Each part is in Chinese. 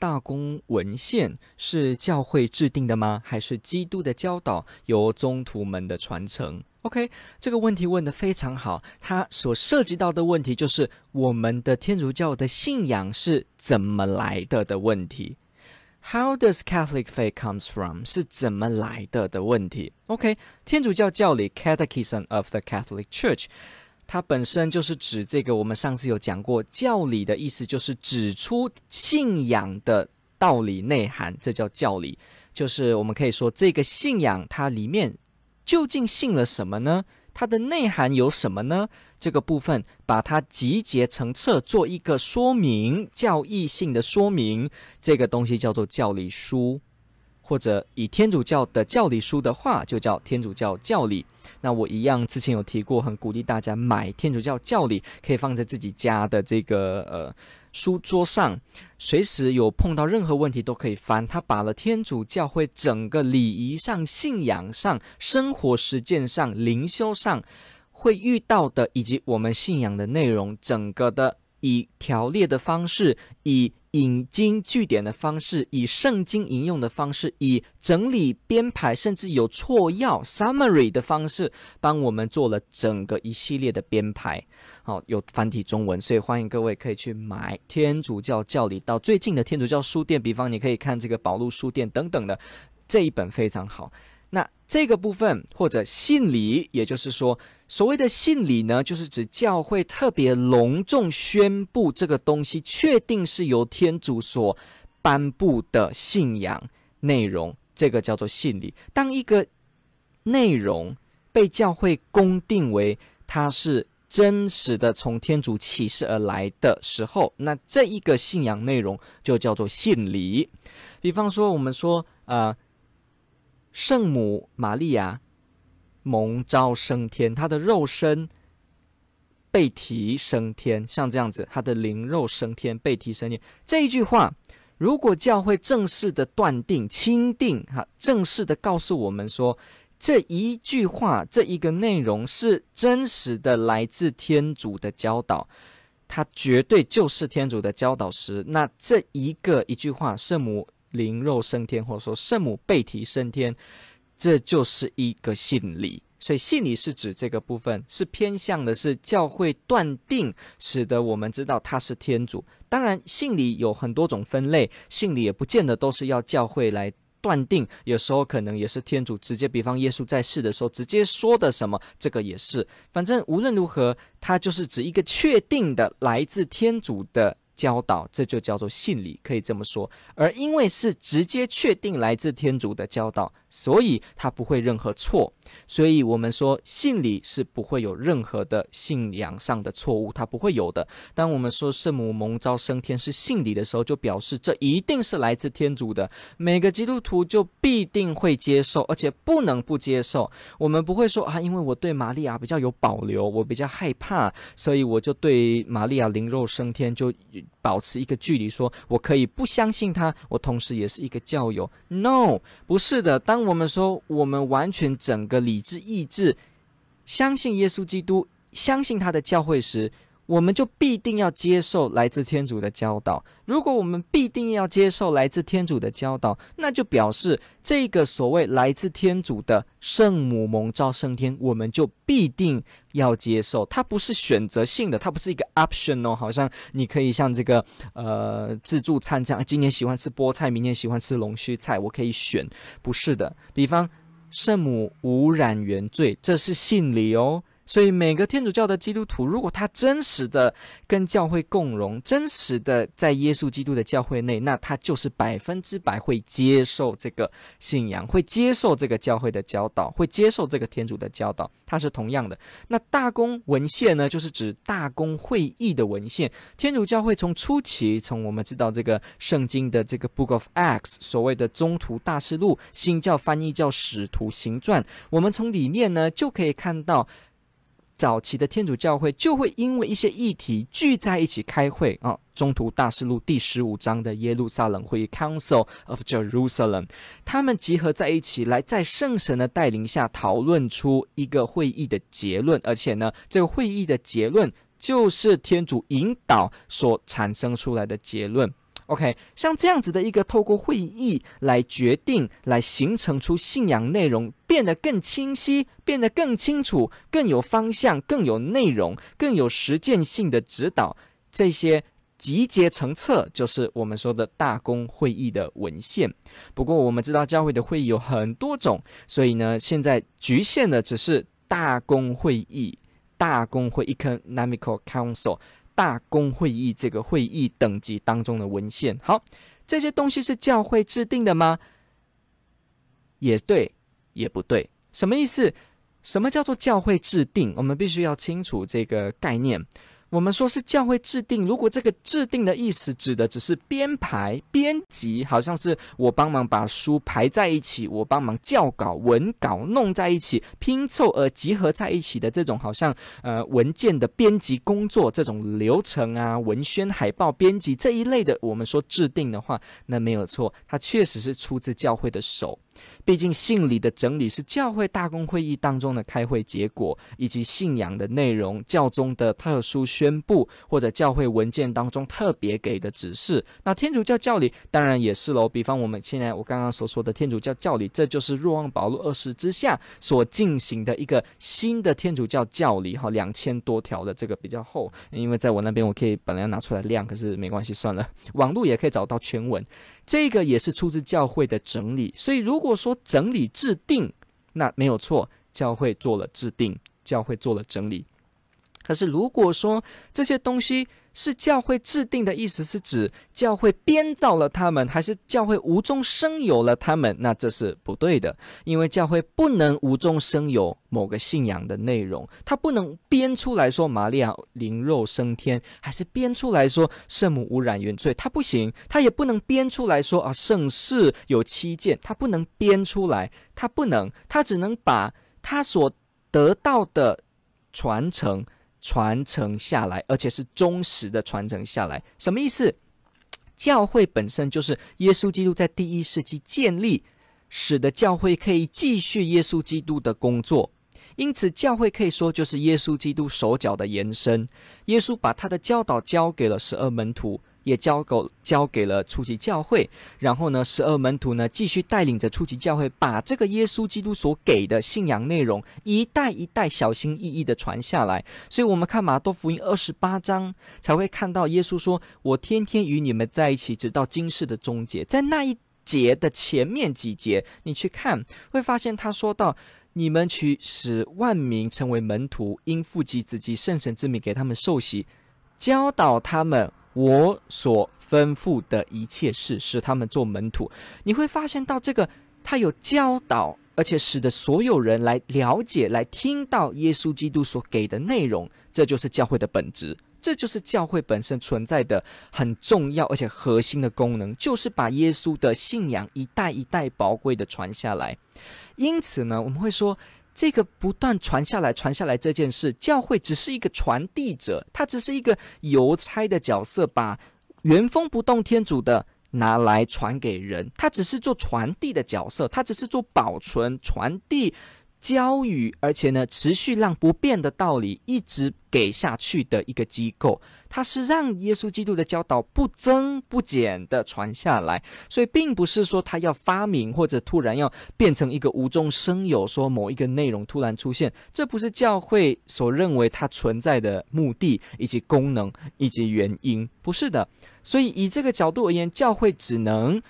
大公文献是教会制定的吗？还是基督的教导由宗徒们的传承？OK，这个问题问得非常好。它所涉及到的问题就是我们的天主教的信仰是怎么来的的问题。How does Catholic faith comes from？是怎么来的的问题？OK，天主教教理 Catechism of the Catholic Church。它本身就是指这个，我们上次有讲过，教理的意思就是指出信仰的道理内涵，这叫教理。就是我们可以说，这个信仰它里面究竟信了什么呢？它的内涵有什么呢？这个部分把它集结成册，做一个说明，教义性的说明，这个东西叫做教理书。或者以天主教的教理书的话，就叫天主教教理。那我一样之前有提过，很鼓励大家买天主教教理，可以放在自己家的这个呃书桌上，随时有碰到任何问题都可以翻。他把了天主教会整个礼仪上、信仰上、生活实践上、灵修上会遇到的，以及我们信仰的内容，整个的以条列的方式，以。引经据典的方式，以圣经引用的方式，以整理编排，甚至有错要 summary 的方式，帮我们做了整个一系列的编排。好，有繁体中文，所以欢迎各位可以去买天主教教理，到最近的天主教书店，比方你可以看这个宝路书店等等的这一本非常好。那这个部分或者信理，也就是说，所谓的信理呢，就是指教会特别隆重宣布这个东西，确定是由天主所颁布的信仰内容，这个叫做信理。当一个内容被教会公定为它是真实的从天主启示而来的时候，那这一个信仰内容就叫做信理。比方说，我们说啊。圣母玛利亚蒙召升天，她的肉身被提升天，像这样子，她的灵肉升天，被提升天。这一句话，如果教会正式的断定、钦定，哈，正式的告诉我们说，这一句话，这一个内容是真实的，来自天主的教导，它绝对就是天主的教导时，那这一个一句话，圣母。灵肉升天，或者说圣母被提升天，这就是一个信理。所以信理是指这个部分，是偏向的是教会断定，使得我们知道他是天主。当然，信理有很多种分类，信理也不见得都是要教会来断定，有时候可能也是天主直接，比方耶稣在世的时候直接说的什么，这个也是。反正无论如何，它就是指一个确定的来自天主的。教导，这就叫做信理，可以这么说。而因为是直接确定来自天主的教导，所以它不会任何错。所以我们说信理是不会有任何的信仰上的错误，它不会有的。当我们说圣母蒙召升天是信理的时候，就表示这一定是来自天主的，每个基督徒就必定会接受，而且不能不接受。我们不会说啊，因为我对玛利亚比较有保留，我比较害怕，所以我就对玛利亚灵肉升天就。保持一个距离说，我可以不相信他，我同时也是一个教友。No，不是的。当我们说我们完全整个理智意志相信耶稣基督，相信他的教会时，我们就必定要接受来自天主的教导。如果我们必定要接受来自天主的教导，那就表示这个所谓来自天主的圣母蒙召升天，我们就必定要接受。它不是选择性的，它不是一个 option 哦，好像你可以像这个呃自助餐这样，今年喜欢吃菠菜，明年喜欢吃龙须菜，我可以选。不是的，比方圣母无染原罪，这是信理哦。所以每个天主教的基督徒，如果他真实的跟教会共融，真实的在耶稣基督的教会内，那他就是百分之百会接受这个信仰，会接受这个教会的教导，会接受这个天主的教导。它是同样的。那大公文献呢，就是指大公会议的文献。天主教会从初期，从我们知道这个圣经的这个 Book of Acts，所谓的宗徒大事录，新教翻译叫使徒行传，我们从里面呢就可以看到。早期的天主教会就会因为一些议题聚在一起开会啊，《中途大事录》第十五章的耶路撒冷会议 （Council of Jerusalem），他们集合在一起，来在圣神的带领下讨论出一个会议的结论，而且呢，这个会议的结论就是天主引导所产生出来的结论。OK，像这样子的一个透过会议来决定、来形成出信仰内容，变得更清晰、变得更清楚、更有方向、更有内容、更有实践性的指导，这些集结成册就是我们说的大公会议的文献。不过我们知道教会的会议有很多种，所以呢，现在局限的只是大公会议、大公会 （Ecumenical Council）。大公会议这个会议等级当中的文献，好，这些东西是教会制定的吗？也对，也不对。什么意思？什么叫做教会制定？我们必须要清楚这个概念。我们说是教会制定，如果这个制定的意思指的只是编排、编辑，好像是我帮忙把书排在一起，我帮忙校稿、文稿弄在一起，拼凑而集合在一起的这种，好像呃文件的编辑工作这种流程啊，文宣、海报编辑这一类的，我们说制定的话，那没有错，它确实是出自教会的手。毕竟信理的整理是教会大公会议当中的开会结果，以及信仰的内容、教宗的特殊宣布或者教会文件当中特别给的指示。那天主教教理当然也是喽。比方我们现在我刚刚所说的天主教教理，这就是若望保禄二世之下所进行的一个新的天主教教理，哈，两千多条的这个比较厚，因为在我那边我可以本来要拿出来量，可是没关系，算了，网络也可以找到全文。这个也是出自教会的整理，所以如果说整理制定，那没有错，教会做了制定，教会做了整理。可是如果说这些东西，是教会制定的意思，是指教会编造了他们，还是教会无中生有了他们？那这是不对的，因为教会不能无中生有某个信仰的内容，他不能编出来说玛利亚灵肉升天，还是编出来说圣母无染原罪，他不行，他也不能编出来说啊圣事有七件，他不能编出来，他不能，他只能把他所得到的传承。传承下来，而且是忠实的传承下来，什么意思？教会本身就是耶稣基督在第一世纪建立，使得教会可以继续耶稣基督的工作，因此教会可以说就是耶稣基督手脚的延伸。耶稣把他的教导交给了十二门徒。也交给交给了初级教会，然后呢，十二门徒呢继续带领着初级教会，把这个耶稣基督所给的信仰内容一代一代小心翼翼地传下来。所以，我们看马多福音二十八章，才会看到耶稣说：“我天天与你们在一起，直到今世的终结。”在那一节的前面几节，你去看，会发现他说到：“你们去使万民成为门徒，因父及子及圣神之名给他们受洗，教导他们。”我所吩咐的一切事，使他们做门徒。你会发现到这个，他有教导，而且使得所有人来了解、来听到耶稣基督所给的内容。这就是教会的本质，这就是教会本身存在的很重要而且核心的功能，就是把耶稣的信仰一代一代宝贵的传下来。因此呢，我们会说。这个不断传下来、传下来这件事，教会只是一个传递者，他只是一个邮差的角色，把原封不动天主的拿来传给人，他只是做传递的角色，他只是做保存、传递。教育，而且呢，持续让不变的道理一直给下去的一个机构，它是让耶稣基督的教导不增不减的传下来，所以并不是说他要发明或者突然要变成一个无中生有，说某一个内容突然出现，这不是教会所认为它存在的目的以及功能以及原因，不是的。所以以这个角度而言，教会只能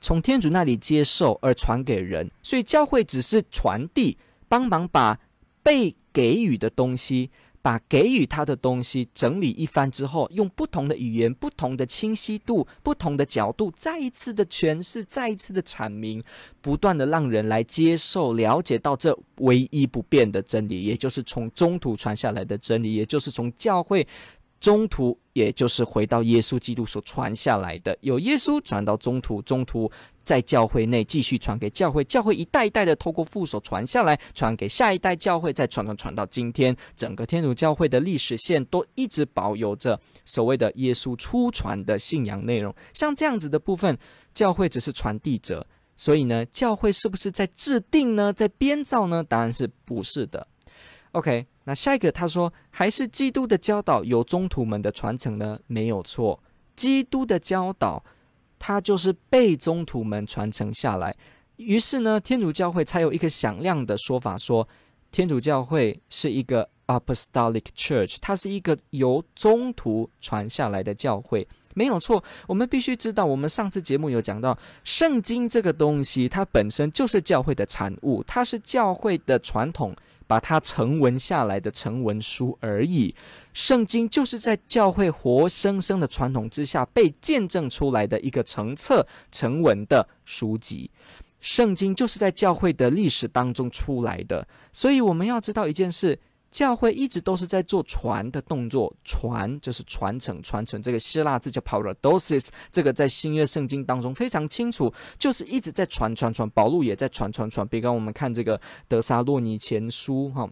从天主那里接受而传给人，所以教会只是传递。帮忙把被给予的东西。把给予他的东西整理一番之后，用不同的语言、不同的清晰度、不同的角度，再一次的诠释，再一次的阐明，不断的让人来接受、了解到这唯一不变的真理，也就是从中途传下来的真理，也就是从教会。中途，也就是回到耶稣基督所传下来的，由耶稣传到中途，中途在教会内继续传给教会，教会一代一代的透过父所传下来，传给下一代教会，再传传传到今天，整个天主教会的历史线都一直保有着所谓的耶稣初传的信仰内容。像这样子的部分，教会只是传递者，所以呢，教会是不是在制定呢？在编造呢？当然是不是的。OK。那下一个，他说还是基督的教导有宗徒们的传承呢？没有错，基督的教导，它就是被宗徒们传承下来。于是呢，天主教会才有一个响亮的说法说，说天主教会是一个 apostolic church，它是一个由宗徒传下来的教会。没有错，我们必须知道，我们上次节目有讲到，圣经这个东西，它本身就是教会的产物，它是教会的传统。把它成文下来的成文书而已，圣经就是在教会活生生的传统之下被见证出来的一个成册成文的书籍。圣经就是在教会的历史当中出来的，所以我们要知道一件事。教会一直都是在做传的动作，传就是传承，传承这个希腊字叫 paradosis，这个在新约圣经当中非常清楚，就是一直在传传传。保禄也在传传传。比方我们看这个德撒洛尼前书哈，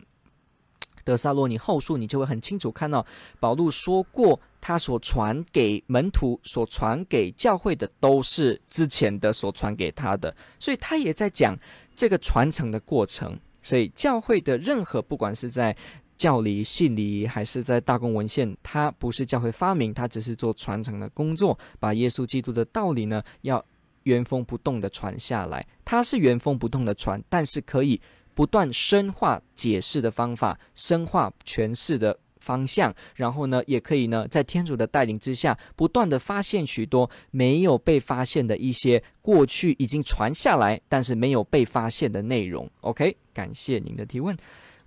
德撒洛尼后书，你就会很清楚看到保禄说过，他所传给门徒、所传给教会的都是之前的所传给他的，所以他也在讲这个传承的过程。所以，教会的任何，不管是在教理、信理，还是在大公文献，它不是教会发明，它只是做传承的工作，把耶稣基督的道理呢，要原封不动的传下来。它是原封不动的传，但是可以不断深化解释的方法，深化诠释的。方向，然后呢，也可以呢，在天主的带领之下，不断的发现许多没有被发现的一些过去已经传下来，但是没有被发现的内容。OK，感谢您的提问，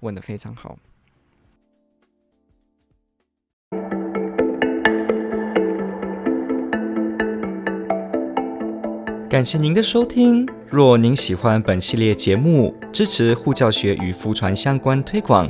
问得非常好。感谢您的收听。若您喜欢本系列节目，支持护教学与福传相关推广。